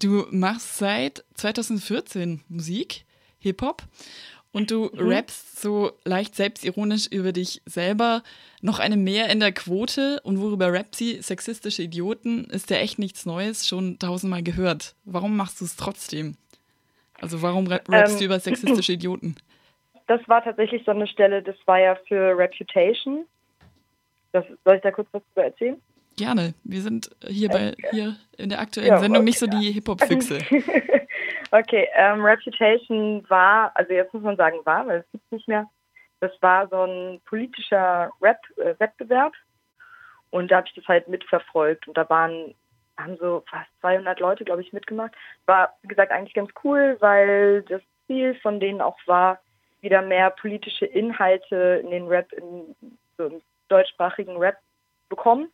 Du machst seit 2014 Musik, Hip-Hop. Und du mhm. rappst so leicht selbstironisch über dich selber. Noch eine mehr in der Quote. Und worüber rappt sie? Sexistische Idioten ist ja echt nichts Neues, schon tausendmal gehört. Warum machst du es trotzdem? Also warum rappst ähm, du über sexistische Idioten? Das war tatsächlich so eine Stelle, das war ja für Reputation. Das, soll ich da kurz was drüber erzählen? Gerne. Wir sind hier bei hier in der aktuellen ja, Sendung nicht so die Hip-Hop-Füchse. okay, ähm, Reputation war, also jetzt muss man sagen war, weil es gibt nicht mehr. Das war so ein politischer Rap-Wettbewerb äh, und da habe ich das halt mitverfolgt und da waren haben so fast 200 Leute, glaube ich, mitgemacht. War, wie gesagt, eigentlich ganz cool, weil das Ziel von denen auch war, wieder mehr politische Inhalte in den Rap, in so im deutschsprachigen Rap bekommen.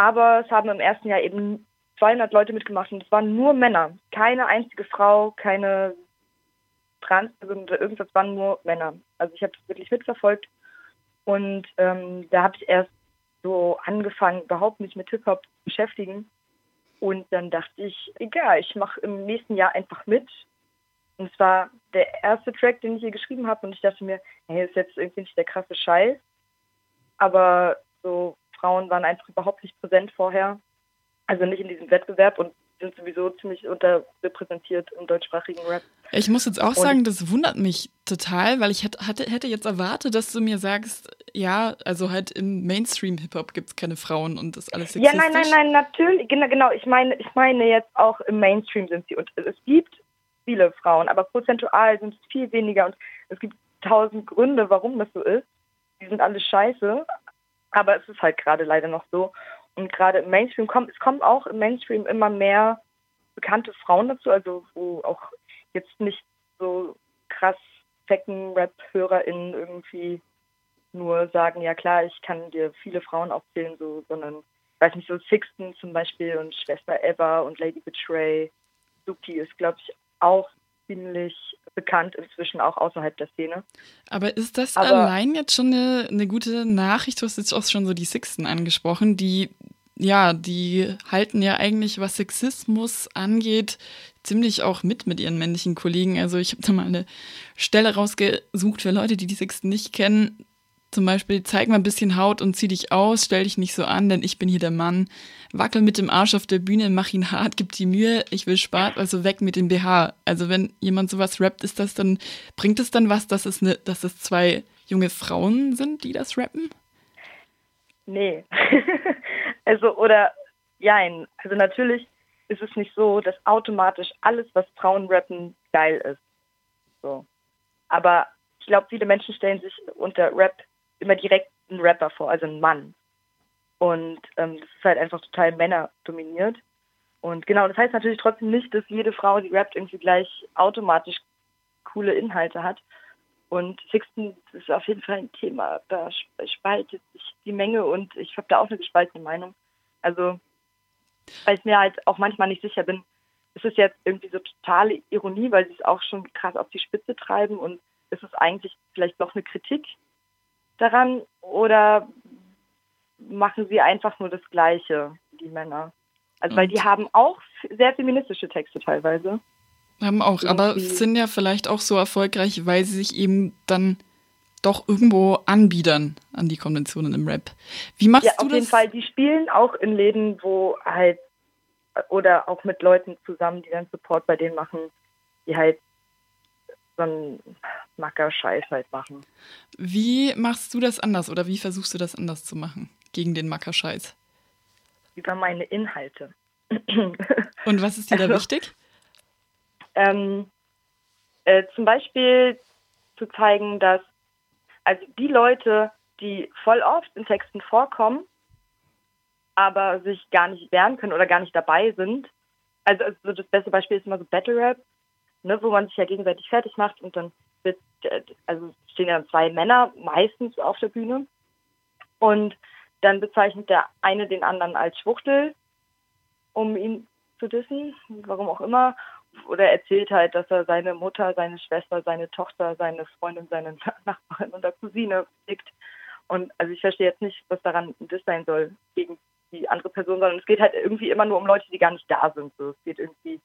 Aber es haben im ersten Jahr eben 200 Leute mitgemacht und es waren nur Männer. Keine einzige Frau, keine Trans, irgendwas waren nur Männer. Also ich habe das wirklich mitverfolgt und ähm, da habe ich erst so angefangen, überhaupt mich mit Hip-Hop zu beschäftigen. Und dann dachte ich, egal, ich mache im nächsten Jahr einfach mit. Und es war der erste Track, den ich hier geschrieben habe. Und ich dachte mir, hey, ist jetzt irgendwie nicht der krasse Scheiß. Aber so Frauen waren einfach überhaupt nicht präsent vorher. Also nicht in diesem Wettbewerb und sind sowieso ziemlich unterrepräsentiert im deutschsprachigen Rap. Ich muss jetzt auch und sagen, das wundert mich total, weil ich hätte, hätte jetzt erwartet, dass du mir sagst, ja, also halt im Mainstream-Hip-Hop gibt es keine Frauen und das alles sexistisch. Ja, nein, nein, nein, natürlich, genau, genau. Ich meine, ich meine jetzt auch im Mainstream sind sie und es gibt viele Frauen, aber prozentual sind es viel weniger und es gibt tausend Gründe, warum das so ist. Die sind alle scheiße, aber es ist halt gerade leider noch so. Und gerade im Mainstream kommt, es kommen auch im Mainstream immer mehr bekannte Frauen dazu, also wo auch jetzt nicht so krass Fecken-Rap-HörerInnen irgendwie nur sagen, ja klar, ich kann dir viele Frauen aufzählen, so, sondern, weiß nicht, so Sixten zum Beispiel und Schwester Eva und Lady Betray. Suki ist, glaube ich, auch ziemlich bekannt inzwischen auch außerhalb der Szene. Aber ist das Aber, allein jetzt schon eine, eine gute Nachricht? Du hast jetzt auch schon so die Sixten angesprochen, die ja, die halten ja eigentlich, was Sexismus angeht, ziemlich auch mit mit ihren männlichen Kollegen. Also ich habe da mal eine Stelle rausgesucht für Leute, die die Sixten nicht kennen. Zum Beispiel, zeig mal ein bisschen Haut und zieh dich aus, stell dich nicht so an, denn ich bin hier der Mann. Wackel mit dem Arsch auf der Bühne, mach ihn hart, gib die Mühe, ich will Spaß, also weg mit dem BH. Also wenn jemand sowas rappt, ist das dann, bringt es dann was, dass es, ne, dass es zwei junge Frauen sind, die das rappen? Nee. also, oder, jein. Also natürlich ist es nicht so, dass automatisch alles, was Frauen rappen, geil ist. So. Aber ich glaube, viele Menschen stellen sich unter Rap immer direkt einen Rapper vor, also einen Mann. Und ähm, das ist halt einfach total männerdominiert. Und genau, das heißt natürlich trotzdem nicht, dass jede Frau, die rappt, irgendwie gleich automatisch coole Inhalte hat. Und Sixten ist auf jeden Fall ein Thema. Da spaltet sich die Menge und ich habe da auch eine gespaltene Meinung. Also, weil ich mir halt auch manchmal nicht sicher bin, ist es jetzt irgendwie so totale Ironie, weil sie es auch schon krass auf die Spitze treiben und ist es eigentlich vielleicht noch eine Kritik daran oder machen sie einfach nur das Gleiche, die Männer? Also, weil die haben auch sehr feministische Texte teilweise. Haben auch, aber sind ja vielleicht auch so erfolgreich, weil sie sich eben dann doch irgendwo anbiedern an die Konventionen im Rap. Wie machst ja, du das? Auf jeden Fall, die spielen auch in Läden, wo halt oder auch mit Leuten zusammen, die dann Support bei denen machen, die halt so einen Macker-Scheiß halt machen. Wie machst du das anders oder wie versuchst du das anders zu machen gegen den Macker-Scheiß? Über meine Inhalte. Und was ist dir da also, wichtig? Ähm, äh, zum Beispiel zu zeigen, dass also die Leute, die voll oft in Texten vorkommen, aber sich gar nicht wehren können oder gar nicht dabei sind. Also, also das beste Beispiel ist immer so Battle Rap ne, wo man sich ja gegenseitig fertig macht und dann also stehen ja zwei Männer meistens auf der Bühne und dann bezeichnet der eine den anderen als Schwuchtel, um ihn zu dissen, warum auch immer, oder erzählt halt, dass er seine Mutter, seine Schwester, seine Tochter, seine Freundin, seine Nachbarin oder Cousine fickt. Und also ich verstehe jetzt nicht, was daran das sein soll, gegen die andere Person, sondern es geht halt irgendwie immer nur um Leute, die gar nicht da sind. So. Es geht irgendwie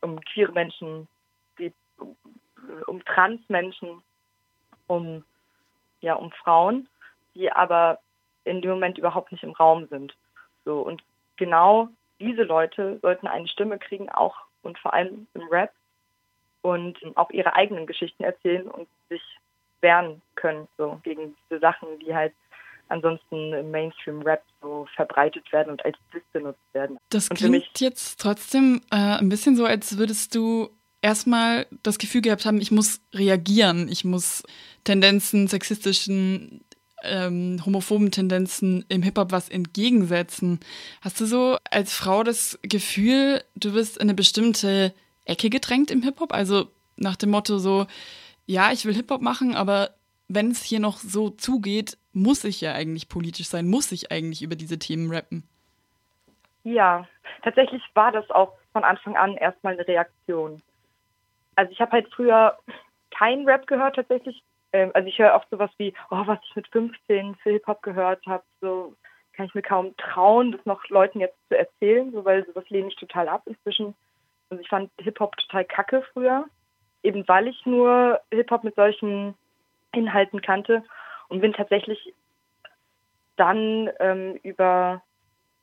um queere Menschen, geht um, Transmenschen, um, ja, um Frauen, die aber in dem Moment überhaupt nicht im Raum sind. So, und genau diese Leute sollten eine Stimme kriegen, auch und vor allem im Rap und auch ihre eigenen Geschichten erzählen und sich wehren können, so gegen diese Sachen, die halt ansonsten im Mainstream-Rap so verbreitet werden und als Diss benutzt werden. Das klingt jetzt trotzdem äh, ein bisschen so, als würdest du erstmal das Gefühl gehabt haben, ich muss reagieren, ich muss Tendenzen, sexistischen, ähm, homophoben Tendenzen im Hip-Hop was entgegensetzen. Hast du so als Frau das Gefühl, du wirst in eine bestimmte Ecke gedrängt im Hip-Hop? Also nach dem Motto so, ja, ich will Hip-Hop machen, aber wenn es hier noch so zugeht, muss ich ja eigentlich politisch sein, muss ich eigentlich über diese Themen rappen. Ja, tatsächlich war das auch von Anfang an erstmal eine Reaktion. Also ich habe halt früher keinen Rap gehört tatsächlich. Ähm, also ich höre auch sowas wie, oh, was ich mit 15 für Hip-Hop gehört habe, so kann ich mir kaum trauen, das noch Leuten jetzt zu erzählen, so weil sowas lehne ich total ab inzwischen. Also ich fand Hip-Hop total kacke früher, eben weil ich nur Hip-Hop mit solchen Inhalten kannte und bin tatsächlich dann ähm, über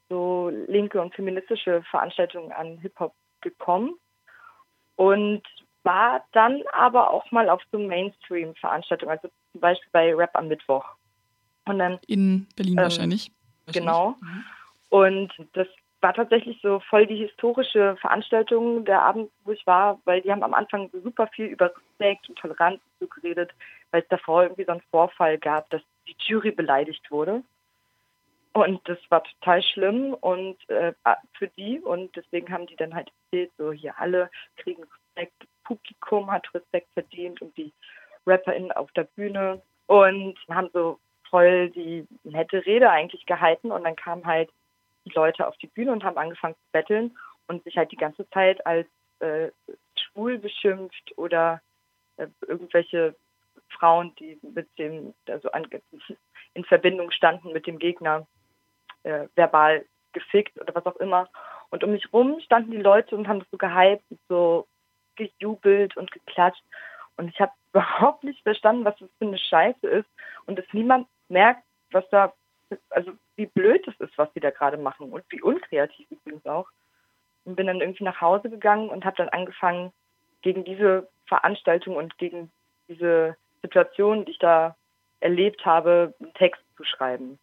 so linke und feministische Veranstaltungen an Hip-Hop gekommen und war dann aber auch mal auf so Mainstream-Veranstaltungen, also zum Beispiel bei Rap am Mittwoch. Und dann, In Berlin ähm, wahrscheinlich. Genau. Mhm. Und das war tatsächlich so voll die historische Veranstaltung der Abend, wo ich war, weil die haben am Anfang super viel über Respekt und Toleranz so geredet, weil es davor irgendwie so einen Vorfall gab, dass die Jury beleidigt wurde. Und das war total schlimm und äh, für die und deswegen haben die dann halt erzählt, so hier alle kriegen Respekt, Publikum hat Respekt verdient und die RapperInnen auf der Bühne und haben so voll die nette Rede eigentlich gehalten und dann kam halt Leute auf die Bühne und haben angefangen zu betteln und sich halt die ganze Zeit als äh, schwul beschimpft oder äh, irgendwelche Frauen, die mit dem, also an, in Verbindung standen mit dem Gegner, äh, verbal gefickt oder was auch immer. Und um mich rum standen die Leute und haben das so gehypt so gejubelt und geklatscht. Und ich habe überhaupt nicht verstanden, was das für eine Scheiße ist und dass niemand merkt, was da also wie blöd es ist, was die da gerade machen und wie unkreativ übrigens auch. Und bin dann irgendwie nach Hause gegangen und habe dann angefangen, gegen diese Veranstaltung und gegen diese Situation, die ich da erlebt habe, einen Text zu schreiben.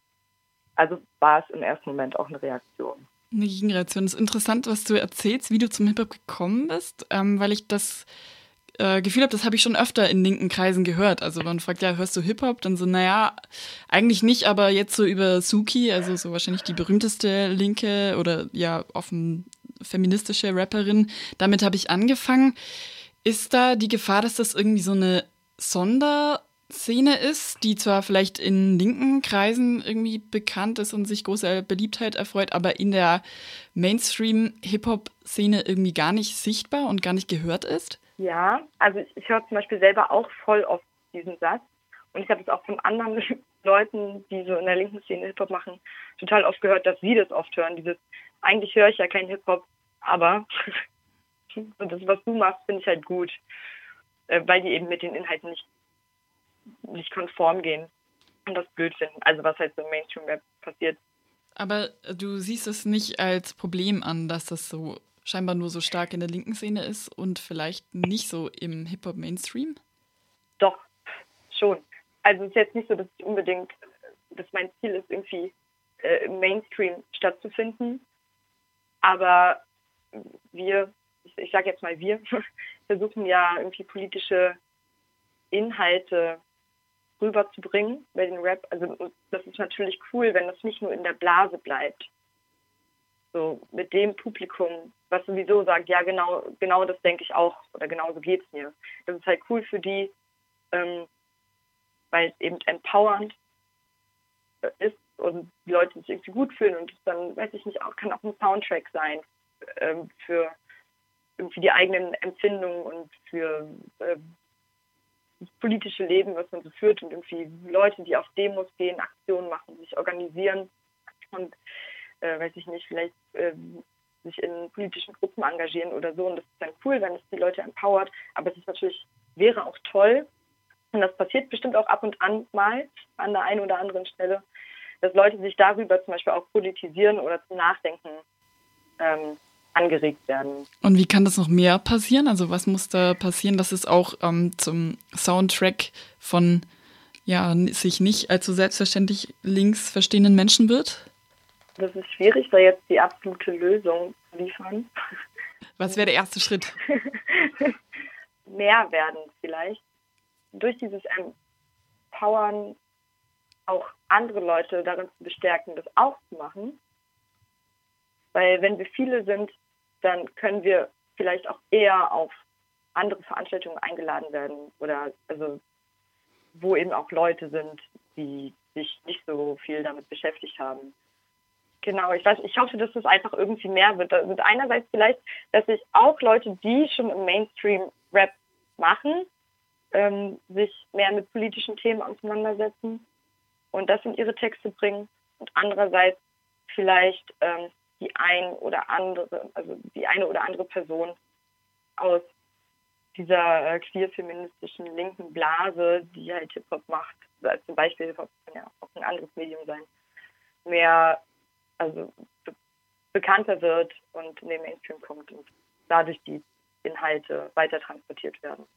Also war es im ersten Moment auch eine Reaktion. Eine Gegenreaktion. Es ist interessant, was du erzählst, wie du zum Hip-Hop gekommen bist, ähm, weil ich das äh, Gefühl habe, das habe ich schon öfter in linken Kreisen gehört. Also man fragt, ja, hörst du Hip-Hop? Dann so, naja, eigentlich nicht, aber jetzt so über Suki, also so wahrscheinlich die berühmteste linke oder ja, offen feministische Rapperin. Damit habe ich angefangen. Ist da die Gefahr, dass das irgendwie so eine Sonderszene ist, die zwar vielleicht in linken Kreisen irgendwie bekannt ist und sich großer Beliebtheit erfreut, aber in der Mainstream-Hip-Hop-Szene irgendwie gar nicht sichtbar und gar nicht gehört ist? Ja, also ich, höre zum Beispiel selber auch voll oft diesen Satz. Und ich habe es auch von anderen Leuten, die so in der linken Szene Hip-Hop machen, total oft gehört, dass sie das oft hören. Dieses, eigentlich höre ich ja kein Hip-Hop, aber das, was du machst, finde ich halt gut. Äh, weil die eben mit den Inhalten nicht, nicht konform gehen und das blöd finden. Also was halt so im Mainstream-Rap passiert. Aber du siehst es nicht als Problem an, dass das so scheinbar nur so stark in der linken Szene ist und vielleicht nicht so im Hip-Hop-Mainstream? Doch, schon. Also es ist jetzt nicht so, dass ich unbedingt, dass mein Ziel ist, irgendwie äh, im Mainstream stattzufinden. Aber wir, ich, ich sage jetzt mal wir, versuchen ja irgendwie politische Inhalte rüberzubringen bei den Rap. Also das ist natürlich cool, wenn das nicht nur in der Blase bleibt. So mit dem Publikum, was sowieso sagt, ja genau, genau das denke ich auch oder genau so geht es mir. Das ist halt cool für die, ähm, weil es eben empowernd ist und die Leute sich irgendwie gut fühlen und dann, weiß ich nicht, auch kann auch ein Soundtrack sein ähm, für irgendwie die eigenen Empfindungen und für äh, das politische Leben, was man so führt und irgendwie Leute, die auf Demos gehen, Aktionen machen, sich organisieren und äh, weiß ich nicht, vielleicht äh, sich in politischen Gruppen engagieren oder so. Und das ist dann cool, wenn es die Leute empowert. Aber es ist natürlich, wäre auch toll, und das passiert bestimmt auch ab und an mal an der einen oder anderen Stelle, dass Leute sich darüber zum Beispiel auch politisieren oder zum Nachdenken ähm, angeregt werden. Und wie kann das noch mehr passieren? Also was muss da passieren, dass es auch ähm, zum Soundtrack von ja, sich nicht allzu selbstverständlich links verstehenden Menschen wird? Das ist schwierig, da jetzt die absolute Lösung zu liefern. Was wäre der erste Schritt? mehr werden vielleicht. Durch dieses Empowern auch andere Leute darin zu bestärken, das auch zu machen. Weil wenn wir viele sind, dann können wir vielleicht auch eher auf andere Veranstaltungen eingeladen werden oder also wo eben auch Leute sind, die sich nicht so viel damit beschäftigt haben. Genau, ich weiß, ich hoffe, dass es einfach irgendwie mehr wird. wird einerseits vielleicht, dass sich auch Leute, die schon im Mainstream-Rap machen, ähm, sich mehr mit politischen Themen auseinandersetzen und das in ihre Texte bringen. Und andererseits vielleicht ähm, die ein oder andere, also die eine oder andere Person aus dieser äh, queer-feministischen linken Blase, die halt Hip-Hop macht, also zum Beispiel Hip-Hop kann ja auch ein anderes Medium sein, mehr also be bekannter wird und in den Mainstream kommt und dadurch die Inhalte weiter transportiert werden.